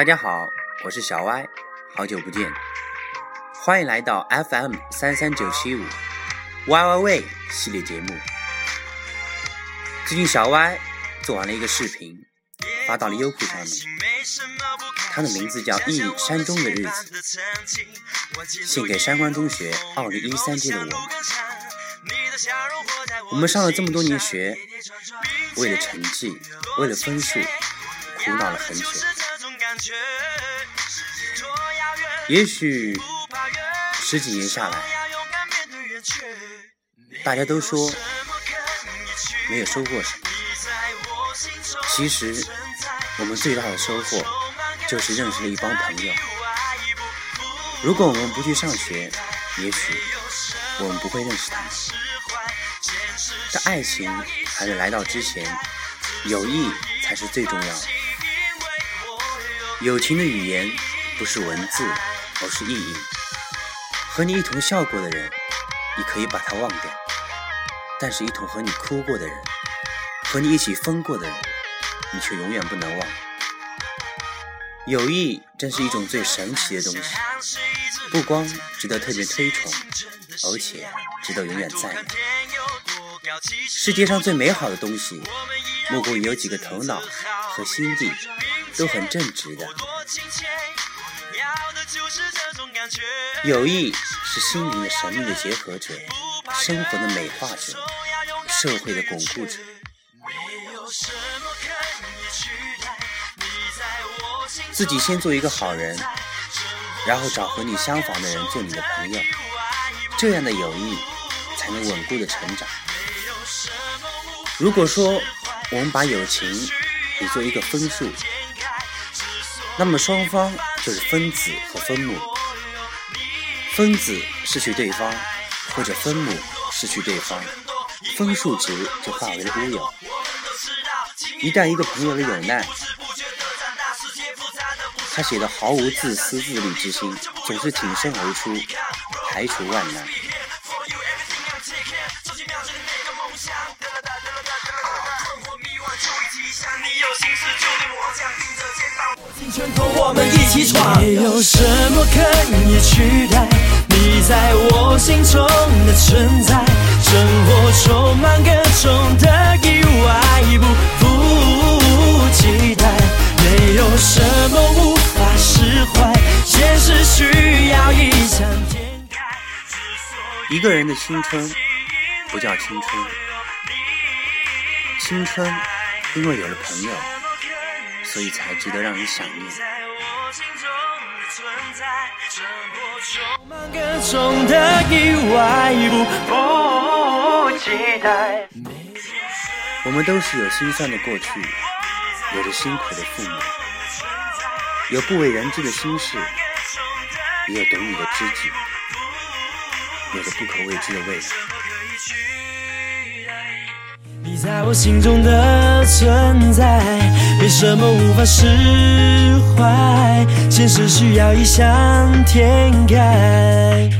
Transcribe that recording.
大家好，我是小歪，好久不见，欢迎来到 FM 三三九七五 Y Y 喂系列节目。最近小歪做完了一个视频，发到了优酷上面，它的名字叫《忆山中的日子》，献给山关中学二零一三届的我们。我们上了这么多年学，为了成绩，为了分数，苦恼了很久。也许十几年下来，大家都说没有收获什么。其实，我们最大的收获就是认识了一帮朋友。如果我们不去上学，也许我们不会认识他们。在爱情还没来到之前，友谊才是最重要的。友情的语言不是文字。而是意义。和你一同笑过的人，你可以把他忘掉；但是，一同和你哭过的人，和你一起疯过的人，你却永远不能忘。友谊真是一种最神奇的东西，不光值得特别推崇，而且值得永远赞扬。世界上最美好的东西，莫过于有几个头脑和心地都很正直的。友谊是心灵的神秘的结合者，生活的美化者，社会的巩固者。自己先做一个好人，然后找和你相仿的人做你的朋友，这样的友谊才能稳固的成长。如果说我们把友情比作一个分数，那么双方就是分子和分母。分子失去对方，或者分母失去对方，分数值就化为了乌有。一旦一个朋友的有难，他写的毫无自私自利之心，总是挺身而出，排除万难。没有什么可以取代你在我心中的存在，生活充满各种的意外，不负期待。没有什么无法释怀，现实需要一场天开。一个人的青春不叫青春，青春因为有了朋友，所以才值得让人想念。我们都是有心酸的过去，有着辛苦的父母，有不为人知的心事，也有懂你的知己，有着不可未知的未来。在我心中的存在，没什么无法释怀，现实需要异想天开。